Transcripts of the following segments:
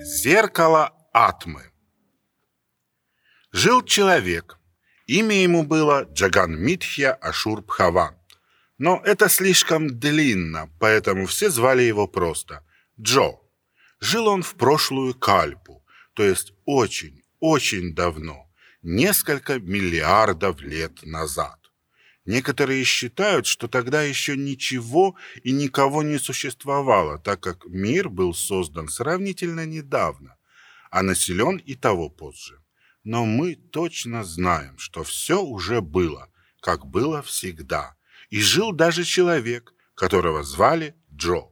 Зеркало Атмы Жил человек. Имя ему было Джаган Митхья Ашур Пхава. Но это слишком длинно, поэтому все звали его просто Джо. Жил он в прошлую Кальпу, то есть очень, очень давно, несколько миллиардов лет назад. Некоторые считают, что тогда еще ничего и никого не существовало, так как мир был создан сравнительно недавно, а населен и того позже. Но мы точно знаем, что все уже было, как было всегда. И жил даже человек, которого звали Джо.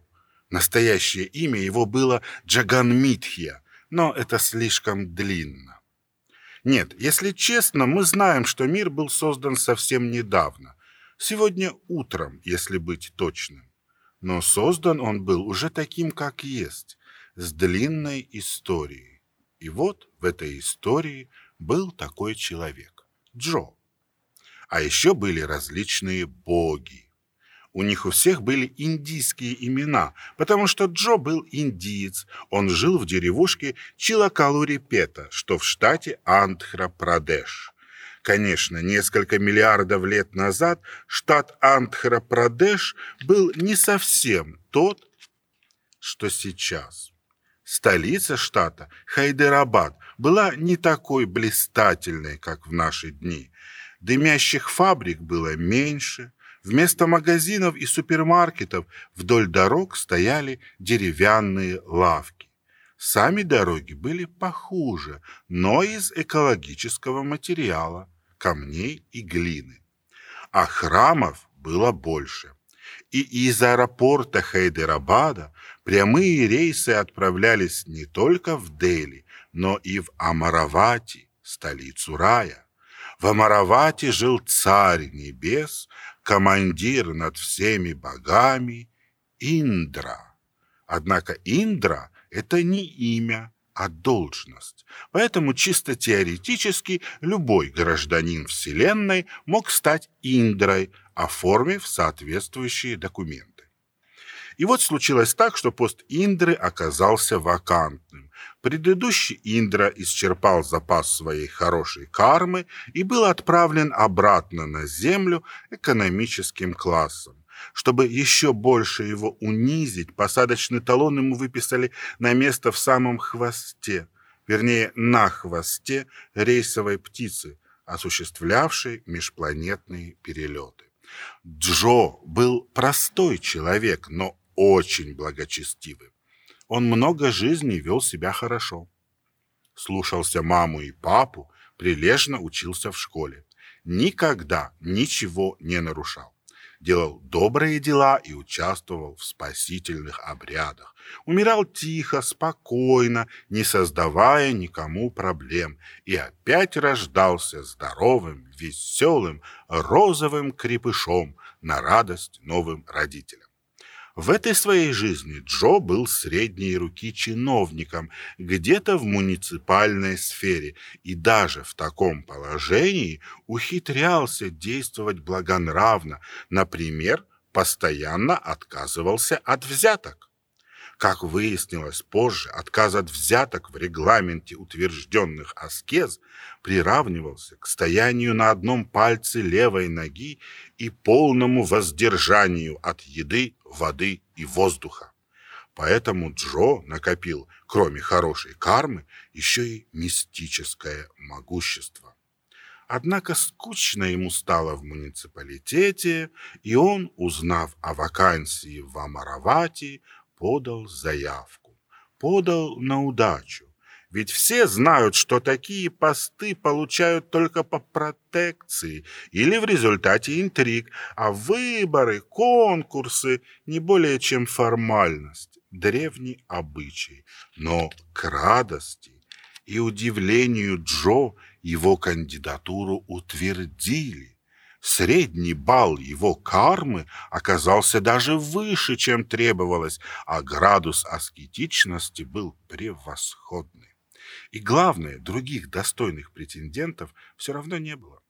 Настоящее имя его было Джаганмитхия, но это слишком длинно. Нет, если честно, мы знаем, что мир был создан совсем недавно. Сегодня утром, если быть точным. Но создан он был уже таким, как есть, с длинной историей. И вот в этой истории был такой человек – Джо. А еще были различные боги, у них у всех были индийские имена, потому что Джо был индиец. Он жил в деревушке Чилакалурипета, что в штате Андхра-Прадеш. Конечно, несколько миллиардов лет назад штат Андхра-Прадеш был не совсем тот, что сейчас. Столица штата, Хайдерабад, была не такой блистательной, как в наши дни. Дымящих фабрик было меньше, Вместо магазинов и супермаркетов вдоль дорог стояли деревянные лавки. Сами дороги были похуже, но из экологического материала, камней и глины. А храмов было больше. И из аэропорта Хайдерабада прямые рейсы отправлялись не только в Дели, но и в Амаравати, столицу рая. В Амаравати жил царь небес, командир над всеми богами Индра. Однако Индра – это не имя, а должность. Поэтому чисто теоретически любой гражданин Вселенной мог стать Индрой, оформив соответствующие документы. И вот случилось так, что пост Индры оказался вакантным. Предыдущий Индра исчерпал запас своей хорошей кармы и был отправлен обратно на Землю экономическим классом. Чтобы еще больше его унизить, посадочный талон ему выписали на место в самом хвосте, вернее, на хвосте рейсовой птицы, осуществлявшей межпланетные перелеты. Джо был простой человек, но очень благочестивый. Он много жизней вел себя хорошо. Слушался маму и папу, прилежно учился в школе. Никогда ничего не нарушал. Делал добрые дела и участвовал в спасительных обрядах. Умирал тихо, спокойно, не создавая никому проблем. И опять рождался здоровым, веселым, розовым крепышом на радость новым родителям. В этой своей жизни Джо был средней руки чиновником где-то в муниципальной сфере и даже в таком положении ухитрялся действовать благонравно, например, постоянно отказывался от взяток. Как выяснилось позже, отказ от взяток в регламенте утвержденных аскез приравнивался к стоянию на одном пальце левой ноги и полному воздержанию от еды, воды и воздуха. Поэтому Джо накопил, кроме хорошей кармы, еще и мистическое могущество. Однако скучно ему стало в муниципалитете, и он, узнав о вакансии в Амаравати, подал заявку. Подал на удачу. Ведь все знают, что такие посты получают только по протекции или в результате интриг, а выборы, конкурсы не более чем формальность, древний обычай. Но к радости и удивлению Джо его кандидатуру утвердили. Средний балл его кармы оказался даже выше, чем требовалось, а градус аскетичности был превосходный. И главное, других достойных претендентов все равно не было.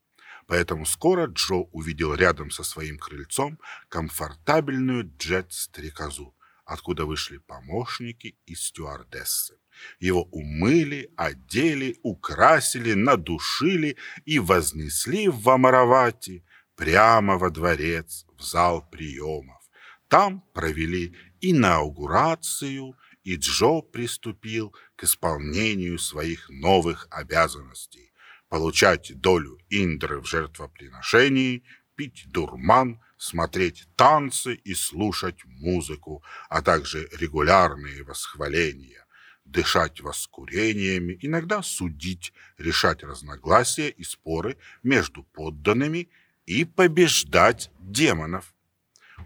Поэтому скоро Джо увидел рядом со своим крыльцом комфортабельную джет-стрекозу, откуда вышли помощники и стюардессы. Его умыли, одели, украсили, надушили и вознесли в Амаравати прямо во дворец, в зал приемов. Там провели инаугурацию, и Джо приступил к исполнению своих новых обязанностей – получать долю Индры в жертвоприношении, пить дурман, смотреть танцы и слушать музыку, а также регулярные восхваления дышать воскурениями, иногда судить, решать разногласия и споры между подданными и побеждать демонов.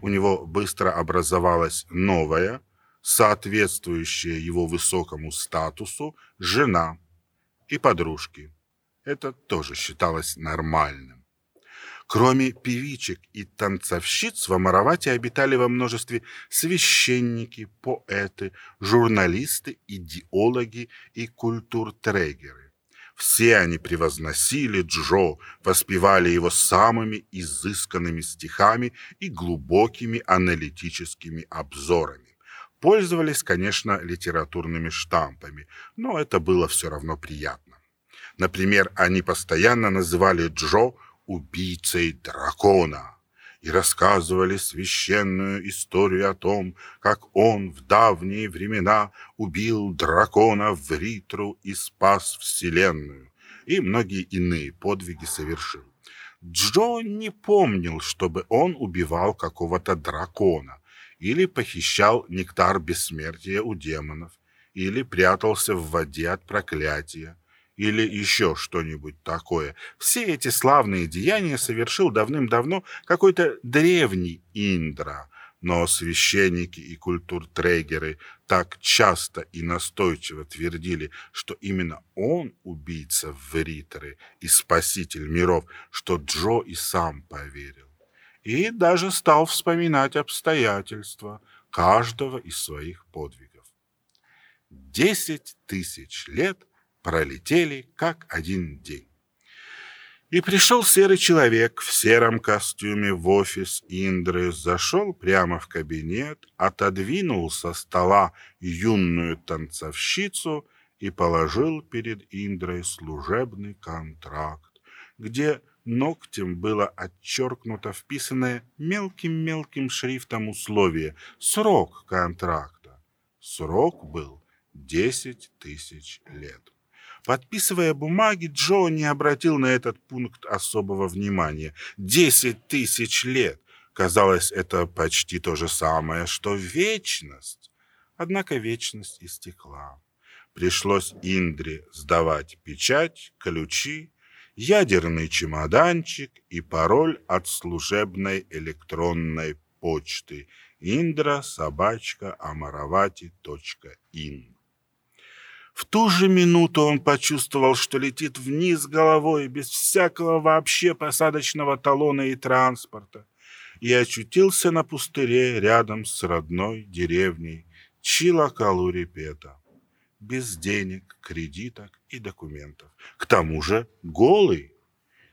У него быстро образовалась новая, соответствующая его высокому статусу, жена и подружки. Это тоже считалось нормальным. Кроме певичек и танцовщиц в Амаравате обитали во множестве священники, поэты, журналисты, идеологи и культуртрегеры. Все они превозносили Джо, воспевали его самыми изысканными стихами и глубокими аналитическими обзорами. Пользовались, конечно, литературными штампами, но это было все равно приятно. Например, они постоянно называли Джо убийцей дракона и рассказывали священную историю о том, как он в давние времена убил дракона в Ритру и спас Вселенную, и многие иные подвиги совершил. Джо не помнил, чтобы он убивал какого-то дракона или похищал нектар бессмертия у демонов, или прятался в воде от проклятия, или еще что-нибудь такое. Все эти славные деяния совершил давным-давно какой-то древний Индра, но священники и культуртрегеры так часто и настойчиво твердили, что именно он убийца в Ритеры и спаситель миров, что Джо и сам поверил. И даже стал вспоминать обстоятельства каждого из своих подвигов. Десять тысяч лет пролетели как один день. И пришел серый человек в сером костюме в офис Индры, зашел прямо в кабинет, отодвинул со стола юную танцовщицу и положил перед Индрой служебный контракт, где ногтем было отчеркнуто вписанное мелким-мелким шрифтом условие «Срок контракта». Срок был 10 тысяч лет. Подписывая бумаги, Джо не обратил на этот пункт особого внимания. Десять тысяч лет. Казалось, это почти то же самое, что вечность. Однако вечность истекла. Пришлось Индре сдавать печать, ключи, ядерный чемоданчик и пароль от служебной электронной почты индра собачка амаравати.ин. В ту же минуту он почувствовал, что летит вниз головой, без всякого вообще посадочного талона и транспорта, и очутился на пустыре рядом с родной деревней Чилакалурипета, без денег, кредиток и документов. К тому же голый.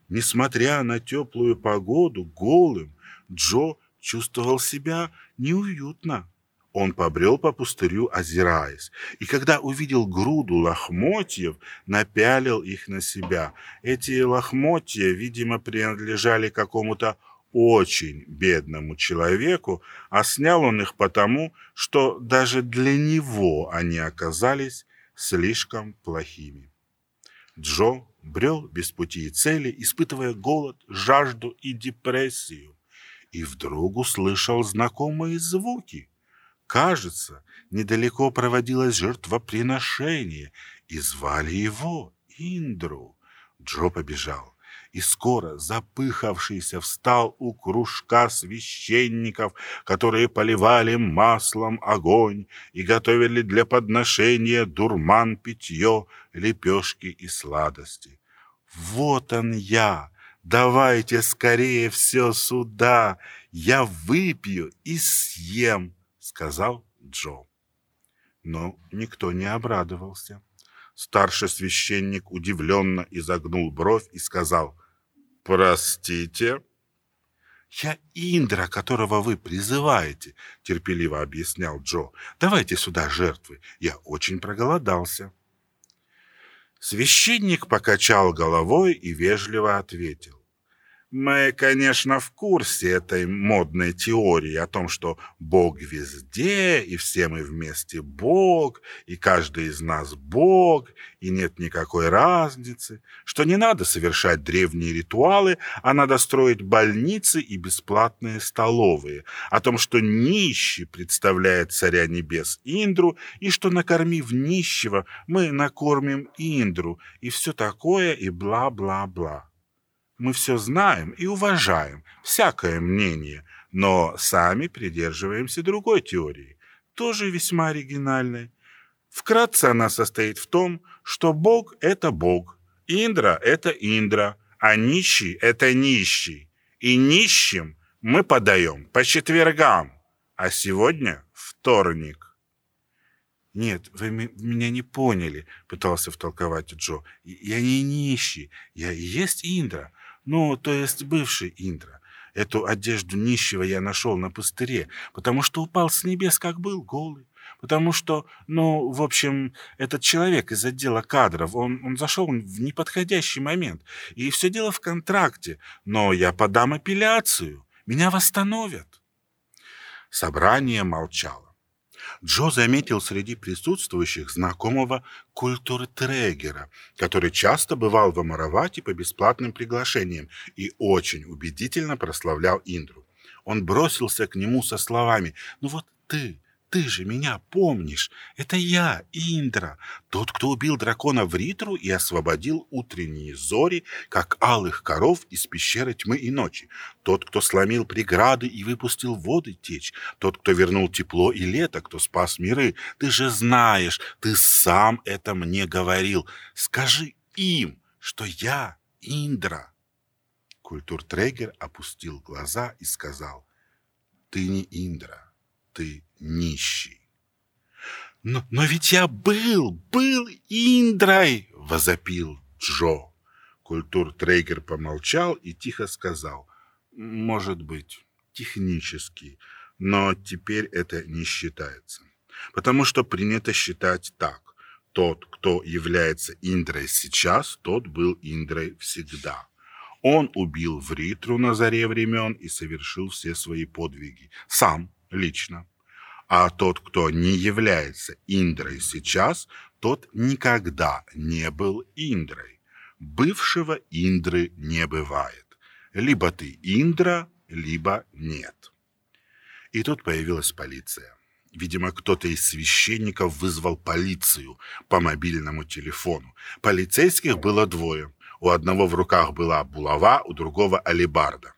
Несмотря на теплую погоду, голым Джо чувствовал себя неуютно. Он побрел по пустырю, озираясь, и когда увидел груду лохмотьев, напялил их на себя. Эти лохмотья, видимо, принадлежали какому-то очень бедному человеку, а снял он их потому, что даже для него они оказались слишком плохими. Джо брел без пути и цели, испытывая голод, жажду и депрессию, и вдруг услышал знакомые звуки – Кажется, недалеко проводилось жертвоприношение, и звали его Индру. Джо побежал, и скоро запыхавшийся встал у кружка священников, которые поливали маслом огонь и готовили для подношения дурман питье, лепешки и сладости. «Вот он я! Давайте скорее все сюда! Я выпью и съем!» Сказал Джо. Но никто не обрадовался. Старший священник удивленно изогнул бровь и сказал, «Простите?» «Я Индра, которого вы призываете», — терпеливо объяснял Джо. «Давайте сюда жертвы. Я очень проголодался». Священник покачал головой и вежливо ответил. Мы, конечно, в курсе этой модной теории о том, что Бог везде, и все мы вместе Бог, и каждый из нас Бог, и нет никакой разницы, что не надо совершать древние ритуалы, а надо строить больницы и бесплатные столовые, о том, что нищий представляет царя небес Индру, и что, накормив нищего, мы накормим Индру, и все такое, и бла-бла-бла. Мы все знаем и уважаем, всякое мнение, но сами придерживаемся другой теории, тоже весьма оригинальной. Вкратце она состоит в том, что Бог – это Бог, Индра – это Индра, а нищий – это нищий. И нищим мы подаем по четвергам, а сегодня вторник. «Нет, вы меня не поняли», — пытался втолковать Джо. «Я не нищий, я и есть Индра. Ну, то есть бывший Индра. Эту одежду нищего я нашел на пустыре, потому что упал с небес, как был, голый. Потому что, ну, в общем, этот человек из отдела кадров, он, он зашел в неподходящий момент. И все дело в контракте. Но я подам апелляцию. Меня восстановят. Собрание молчало. Джо заметил среди присутствующих знакомого культуртрегера, который часто бывал в Амаравате по бесплатным приглашениям и очень убедительно прославлял Индру. Он бросился к нему со словами «Ну вот ты, ты же меня помнишь. Это я, Индра, тот, кто убил дракона в Ритру и освободил утренние зори, как алых коров из пещеры тьмы и ночи. Тот, кто сломил преграды и выпустил воды течь. Тот, кто вернул тепло и лето, кто спас миры. Ты же знаешь, ты сам это мне говорил. Скажи им, что я Индра. Культуртрегер опустил глаза и сказал, ты не Индра ты нищий. «Но, но ведь я был, был Индрой!» — возопил Джо. Культуртрегер помолчал и тихо сказал. «Может быть, технически, но теперь это не считается. Потому что принято считать так. Тот, кто является Индрой сейчас, тот был Индрой всегда. Он убил Вритру на заре времен и совершил все свои подвиги. Сам, лично. А тот, кто не является Индрой сейчас, тот никогда не был Индрой. Бывшего Индры не бывает. Либо ты Индра, либо нет. И тут появилась полиция. Видимо, кто-то из священников вызвал полицию по мобильному телефону. Полицейских было двое. У одного в руках была булава, у другого алебарда.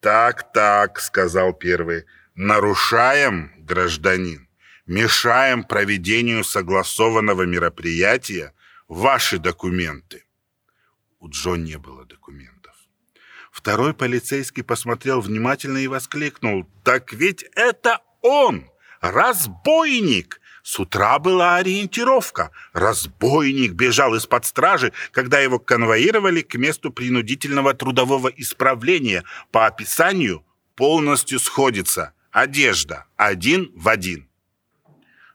«Так-так», — сказал первый, нарушаем, гражданин, мешаем проведению согласованного мероприятия ваши документы. У Джо не было документов. Второй полицейский посмотрел внимательно и воскликнул. «Так ведь это он! Разбойник!» С утра была ориентировка. Разбойник бежал из-под стражи, когда его конвоировали к месту принудительного трудового исправления. По описанию полностью сходится. Одежда один в один.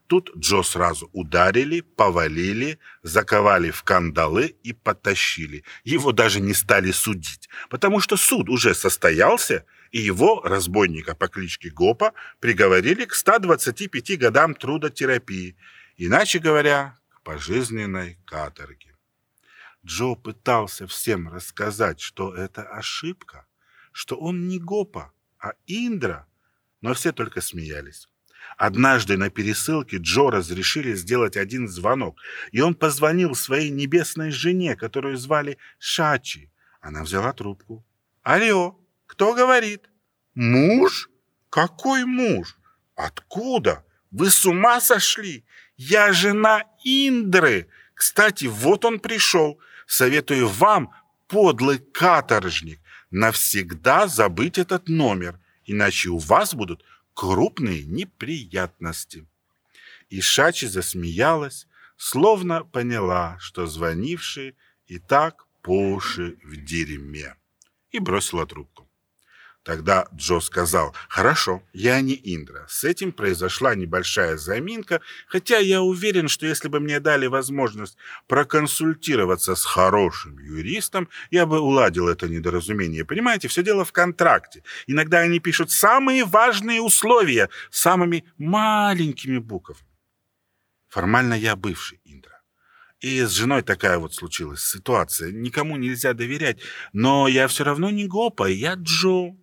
Тут Джо сразу ударили, повалили, заковали в кандалы и потащили. Его даже не стали судить, потому что суд уже состоялся, и его, разбойника по кличке Гопа, приговорили к 125 годам трудотерапии, иначе говоря, к пожизненной каторге. Джо пытался всем рассказать, что это ошибка, что он не Гопа, а Индра – но все только смеялись. Однажды на пересылке Джо разрешили сделать один звонок, и он позвонил своей небесной жене, которую звали Шачи. Она взяла трубку. «Алло, кто говорит?» «Муж? Какой муж? Откуда? Вы с ума сошли? Я жена Индры. Кстати, вот он пришел. Советую вам, подлый каторжник, навсегда забыть этот номер иначе у вас будут крупные неприятности. И Шачи засмеялась, словно поняла, что звонивший и так по уши в дерьме. и бросила трубку. Тогда Джо сказал, «Хорошо, я не Индра. С этим произошла небольшая заминка, хотя я уверен, что если бы мне дали возможность проконсультироваться с хорошим юристом, я бы уладил это недоразумение. Понимаете, все дело в контракте. Иногда они пишут самые важные условия самыми маленькими буквами. Формально я бывший Индра. И с женой такая вот случилась ситуация. Никому нельзя доверять. Но я все равно не Гопа, я Джо.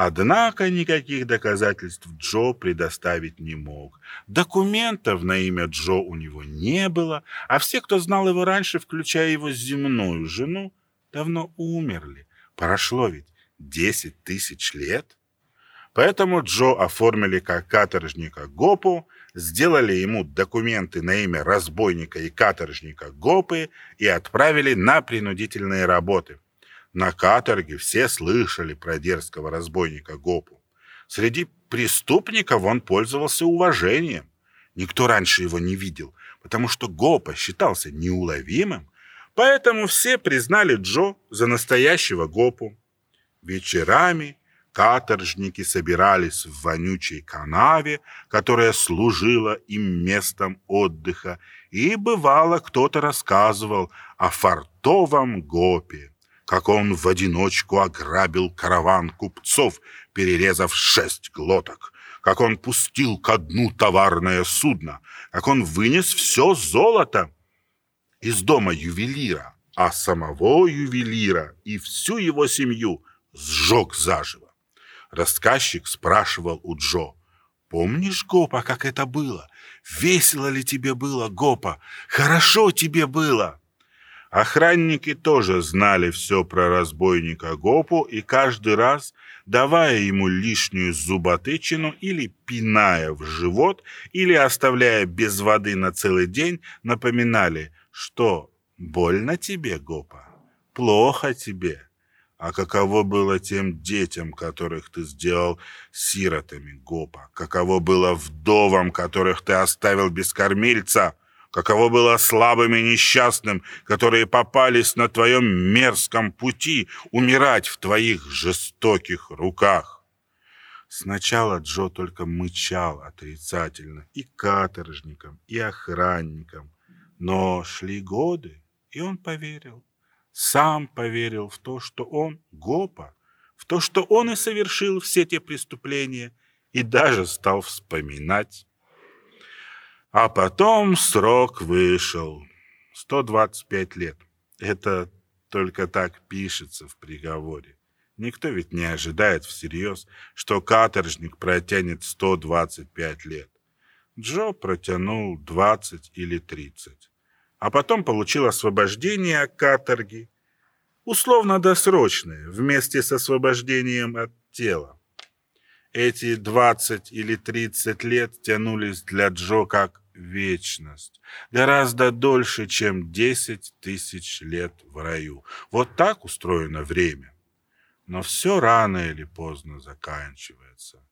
Однако никаких доказательств Джо предоставить не мог. Документов на имя Джо у него не было, а все, кто знал его раньше, включая его земную жену, давно умерли. Прошло ведь десять тысяч лет. Поэтому Джо оформили как каторжника Гопу, сделали ему документы на имя разбойника и каторжника Гопы и отправили на принудительные работы – на каторге все слышали про дерзкого разбойника Гопу. Среди преступников он пользовался уважением. Никто раньше его не видел, потому что Гопа считался неуловимым, поэтому все признали Джо за настоящего Гопу. Вечерами каторжники собирались в вонючей канаве, которая служила им местом отдыха, и бывало кто-то рассказывал о фартовом Гопе как он в одиночку ограбил караван купцов, перерезав шесть глоток, как он пустил ко дну товарное судно, как он вынес все золото из дома ювелира, а самого ювелира и всю его семью сжег заживо. Рассказчик спрашивал у Джо, «Помнишь, Гопа, как это было? Весело ли тебе было, Гопа? Хорошо тебе было?» Охранники тоже знали все про разбойника Гопу и каждый раз, давая ему лишнюю зуботычину или пиная в живот, или оставляя без воды на целый день, напоминали, что больно тебе, Гопа, плохо тебе. А каково было тем детям, которых ты сделал сиротами, Гопа? Каково было вдовам, которых ты оставил без кормильца? Каково было слабым и несчастным, которые попались на твоем мерзком пути, умирать в твоих жестоких руках. Сначала Джо только мычал отрицательно и каторжникам, и охранникам, но шли годы, и он поверил. Сам поверил в то, что он Гопа, в то, что он и совершил все те преступления, и даже стал вспоминать а потом срок вышел. 125 лет. Это только так пишется в приговоре. Никто ведь не ожидает всерьез, что каторжник протянет 125 лет. Джо протянул 20 или 30. А потом получил освобождение от каторги, условно-досрочное, вместе с освобождением от тела. Эти 20 или 30 лет тянулись для Джо как вечность, гораздо дольше, чем 10 тысяч лет в раю. Вот так устроено время. Но все рано или поздно заканчивается.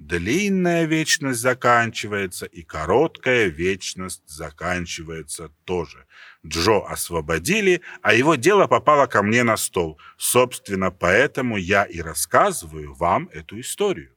Длинная вечность заканчивается, и короткая вечность заканчивается тоже. Джо освободили, а его дело попало ко мне на стол. Собственно, поэтому я и рассказываю вам эту историю.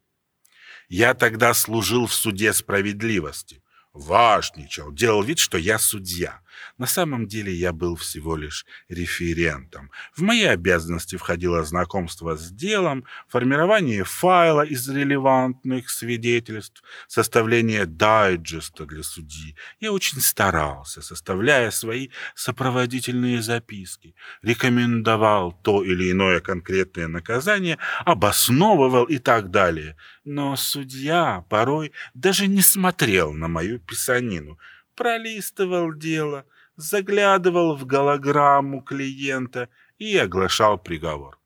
Я тогда служил в суде справедливости, важничал, делал вид, что я судья. На самом деле я был всего лишь референтом. В мои обязанности входило знакомство с делом, формирование файла из релевантных свидетельств, составление дайджеста для судьи. Я очень старался, составляя свои сопроводительные записки, рекомендовал то или иное конкретное наказание, обосновывал и так далее. Но судья порой даже не смотрел на мою писанину, пролистывал дело, заглядывал в голограмму клиента и оглашал приговор.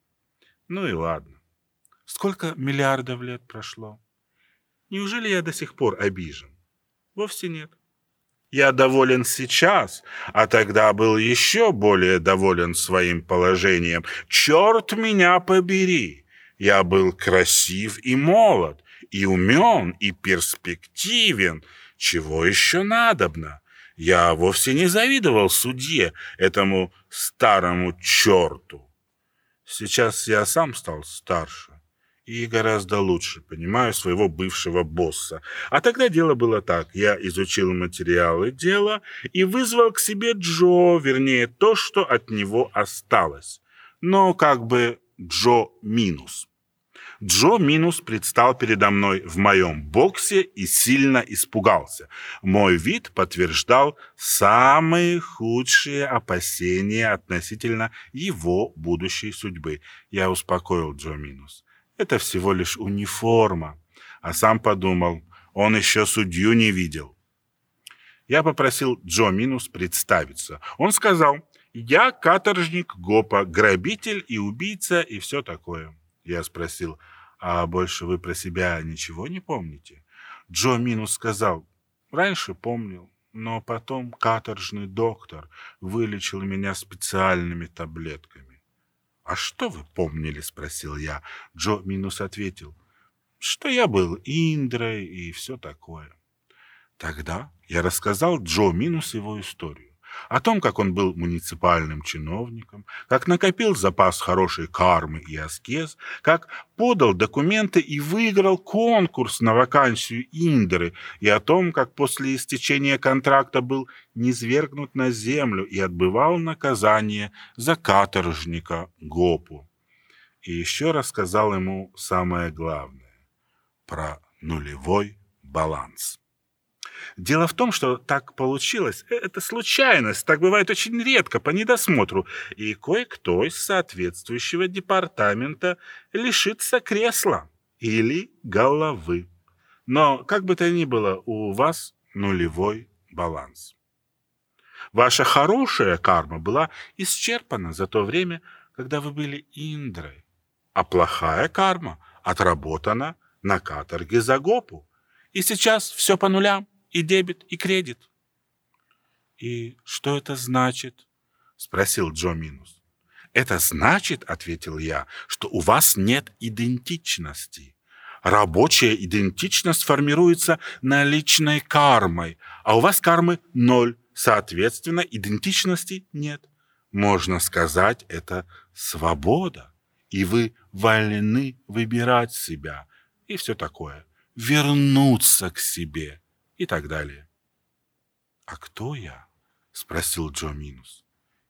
Ну и ладно. Сколько миллиардов лет прошло? Неужели я до сих пор обижен? Вовсе нет. Я доволен сейчас, а тогда был еще более доволен своим положением. Черт меня побери! Я был красив и молод, и умен, и перспективен, чего еще надобно? Я вовсе не завидовал судье, этому старому черту. Сейчас я сам стал старше и гораздо лучше понимаю своего бывшего босса. А тогда дело было так. Я изучил материалы дела и вызвал к себе Джо, вернее, то, что от него осталось. Но как бы Джо минус. Джо Минус предстал передо мной в моем боксе и сильно испугался. Мой вид подтверждал самые худшие опасения относительно его будущей судьбы. Я успокоил Джо Минус. Это всего лишь униформа. А сам подумал, он еще судью не видел. Я попросил Джо Минус представиться. Он сказал, я каторжник Гопа, грабитель и убийца и все такое. Я спросил, а больше вы про себя ничего не помните? Джо Минус сказал, раньше помнил, но потом каторжный доктор вылечил меня специальными таблетками. «А что вы помнили?» — спросил я. Джо Минус ответил, что я был Индрой и все такое. Тогда я рассказал Джо Минус его историю о том, как он был муниципальным чиновником, как накопил запас хорошей кармы и аскез, как подал документы и выиграл конкурс на вакансию Индеры, и о том, как после истечения контракта был низвергнут на землю и отбывал наказание за каторжника Гопу. И еще рассказал ему самое главное – про нулевой баланс. Дело в том, что так получилось. Э, это случайность. Так бывает очень редко, по недосмотру. И кое-кто из соответствующего департамента лишится кресла или головы. Но, как бы то ни было, у вас нулевой баланс. Ваша хорошая карма была исчерпана за то время, когда вы были Индрой, а плохая карма отработана на каторге за гопу. И сейчас все по нулям и дебет, и кредит. «И что это значит?» — спросил Джо Минус. «Это значит, — ответил я, — что у вас нет идентичности. Рабочая идентичность формируется наличной кармой, а у вас кармы ноль, соответственно, идентичности нет. Можно сказать, это свобода, и вы вольны выбирать себя и все такое, вернуться к себе» и так далее. «А кто я?» — спросил Джо Минус.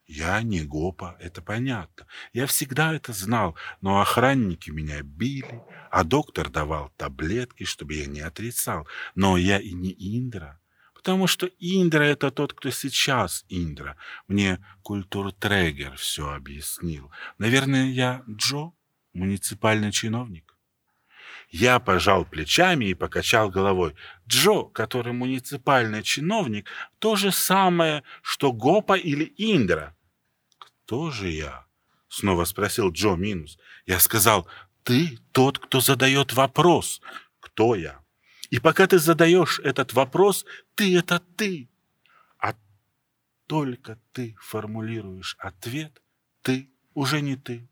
«Я не Гопа, это понятно. Я всегда это знал, но охранники меня били, а доктор давал таблетки, чтобы я не отрицал. Но я и не Индра, потому что Индра — это тот, кто сейчас Индра. Мне культур-трегер все объяснил. Наверное, я Джо, муниципальный чиновник. Я пожал плечами и покачал головой. Джо, который муниципальный чиновник, то же самое, что Гопа или Индра. Кто же я? Снова спросил Джо Минус. Я сказал, ты тот, кто задает вопрос. Кто я? И пока ты задаешь этот вопрос, ты — это ты. А только ты формулируешь ответ, ты уже не ты,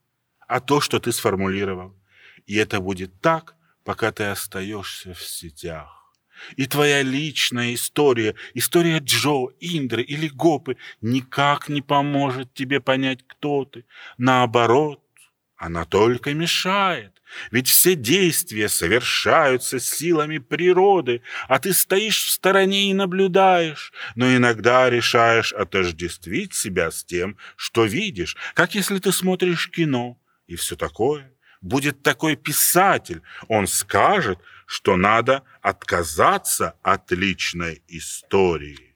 а то, что ты сформулировал. И это будет так, пока ты остаешься в сетях. И твоя личная история, история Джо, Индры или Гопы никак не поможет тебе понять, кто ты. Наоборот, она только мешает. Ведь все действия совершаются силами природы, а ты стоишь в стороне и наблюдаешь, но иногда решаешь отождествить себя с тем, что видишь, как если ты смотришь кино и все такое будет такой писатель, он скажет, что надо отказаться от личной истории.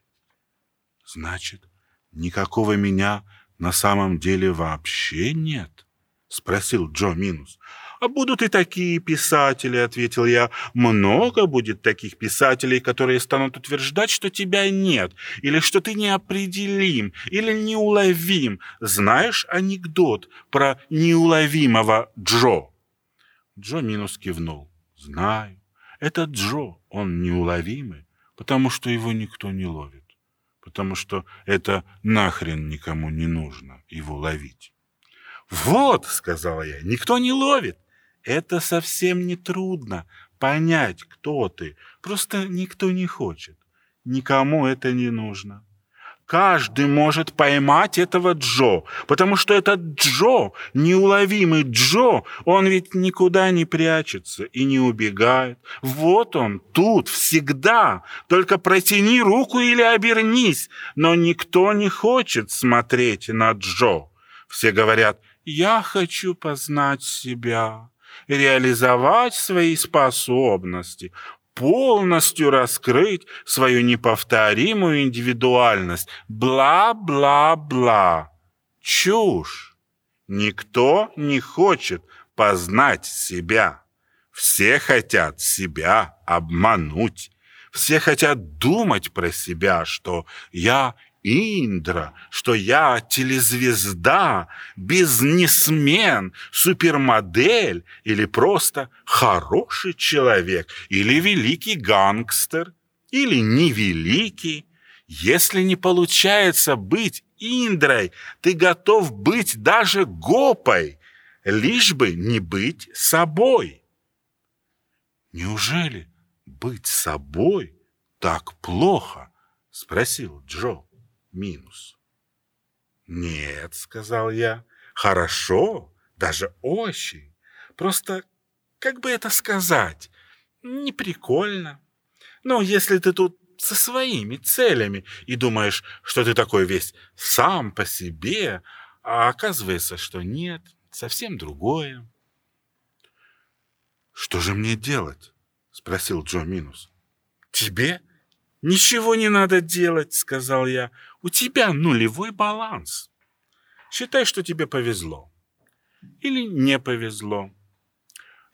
Значит, никакого меня на самом деле вообще нет? Спросил Джо Минус. «А будут и такие писатели», — ответил я. «Много будет таких писателей, которые станут утверждать, что тебя нет, или что ты неопределим, или неуловим. Знаешь анекдот про неуловимого Джо?» Джо минус кивнул. «Знаю. Это Джо, он неуловимый, потому что его никто не ловит, потому что это нахрен никому не нужно его ловить». «Вот», — сказала я, — «никто не ловит. Это совсем не трудно понять, кто ты. Просто никто не хочет. Никому это не нужно. Каждый может поймать этого Джо, потому что этот Джо, неуловимый Джо, он ведь никуда не прячется и не убегает. Вот он, тут, всегда. Только протяни руку или обернись. Но никто не хочет смотреть на Джо. Все говорят, я хочу познать себя, реализовать свои способности, полностью раскрыть свою неповторимую индивидуальность. Бла-бла-бла. Чушь. Никто не хочет познать себя. Все хотят себя обмануть. Все хотят думать про себя, что я Индра, что я телезвезда, бизнесмен, супермодель или просто хороший человек, или великий гангстер, или невеликий. Если не получается быть Индрой, ты готов быть даже гопой, лишь бы не быть собой. Неужели быть собой так плохо? Спросил Джо минус. «Нет», — сказал я, — «хорошо, даже очень. Просто, как бы это сказать, не прикольно. Но если ты тут со своими целями и думаешь, что ты такой весь сам по себе, а оказывается, что нет, совсем другое». «Что же мне делать?» — спросил Джо Минус. «Тебе?» «Ничего не надо делать», — сказал я. «У тебя нулевой баланс. Считай, что тебе повезло. Или не повезло».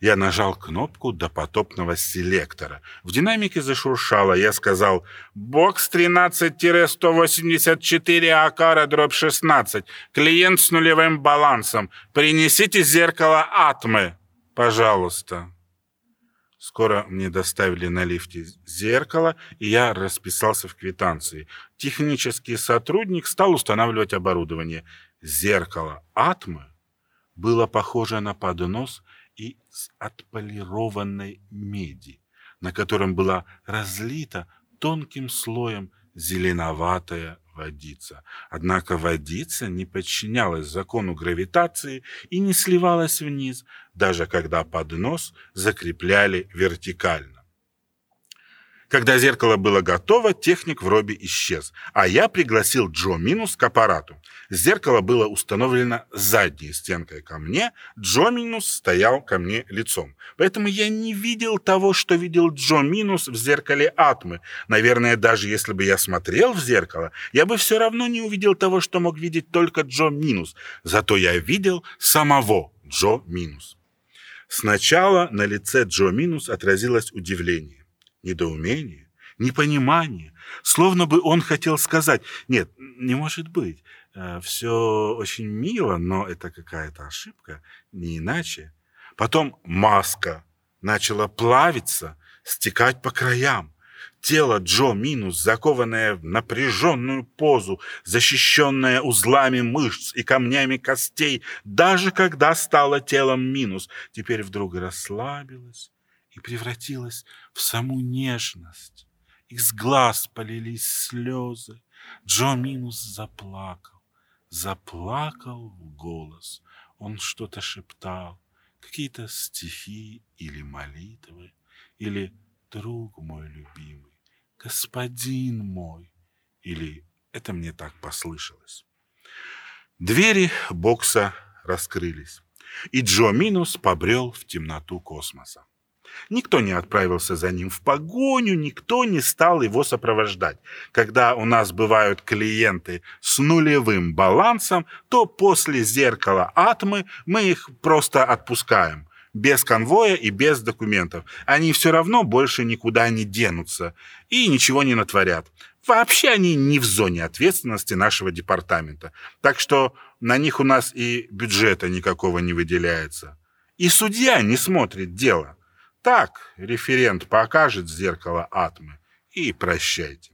Я нажал кнопку допотопного селектора. В динамике зашуршало. Я сказал «Бокс 13-184 Акара дробь 16. Клиент с нулевым балансом. Принесите зеркало Атмы, пожалуйста». Скоро мне доставили на лифте зеркало, и я расписался в квитанции. Технический сотрудник стал устанавливать оборудование. Зеркало Атмы было похоже на поднос из отполированной меди, на котором была разлита тонким слоем зеленоватая водица. Однако водица не подчинялась закону гравитации и не сливалась вниз, даже когда поднос закрепляли вертикально. Когда зеркало было готово, техник в робе исчез, а я пригласил Джо Минус к аппарату. Зеркало было установлено задней стенкой ко мне, Джо Минус стоял ко мне лицом. Поэтому я не видел того, что видел Джо Минус в зеркале Атмы. Наверное, даже если бы я смотрел в зеркало, я бы все равно не увидел того, что мог видеть только Джо Минус. Зато я видел самого Джо Минус. Сначала на лице Джо Минус отразилось удивление недоумение, непонимание, словно бы он хотел сказать, нет, не может быть, э, все очень мило, но это какая-то ошибка, не иначе. Потом маска начала плавиться, стекать по краям. Тело Джо Минус, закованное в напряженную позу, защищенное узлами мышц и камнями костей, даже когда стало телом Минус, теперь вдруг расслабилось, и превратилась в саму нежность. Из глаз полились слезы. Джо Минус заплакал, заплакал в голос. Он что-то шептал, какие-то стихи или молитвы, или «Друг мой любимый», «Господин мой», или это мне так послышалось. Двери бокса раскрылись, и Джо Минус побрел в темноту космоса. Никто не отправился за ним в погоню, никто не стал его сопровождать. Когда у нас бывают клиенты с нулевым балансом, то после зеркала атмы мы их просто отпускаем. Без конвоя и без документов. Они все равно больше никуда не денутся и ничего не натворят. Вообще они не в зоне ответственности нашего департамента. Так что на них у нас и бюджета никакого не выделяется. И судья не смотрит дело. Так референт покажет зеркало атмы и прощайте.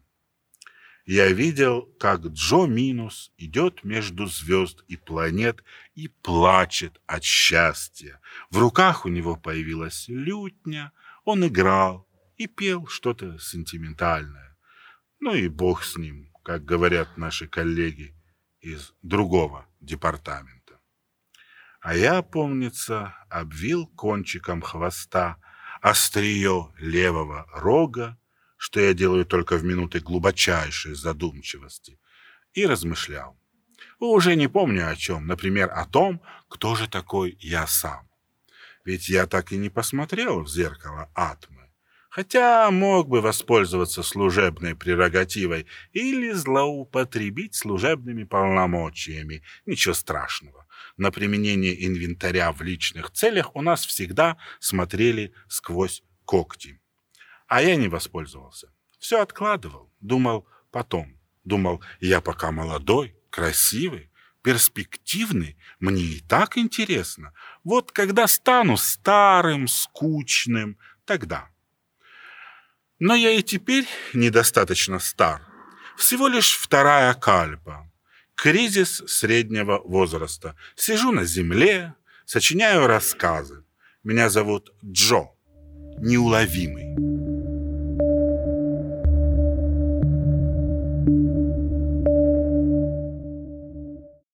Я видел, как Джо Минус идет между звезд и планет и плачет от счастья. В руках у него появилась лютня, он играл и пел что-то сентиментальное. Ну и бог с ним, как говорят наши коллеги из другого департамента. А я, помнится, обвил кончиком хвоста острие левого рога, что я делаю только в минуты глубочайшей задумчивости, и размышлял. Уже не помню о чем, например, о том, кто же такой я сам. Ведь я так и не посмотрел в зеркало Атмы, хотя мог бы воспользоваться служебной прерогативой или злоупотребить служебными полномочиями. Ничего страшного на применение инвентаря в личных целях у нас всегда смотрели сквозь когти. А я не воспользовался. Все откладывал, думал потом. Думал, я пока молодой, красивый, перспективный, мне и так интересно. Вот когда стану старым, скучным, тогда. Но я и теперь недостаточно стар. Всего лишь вторая кальпа. Кризис среднего возраста. Сижу на земле, сочиняю рассказы. Меня зовут Джо, неуловимый.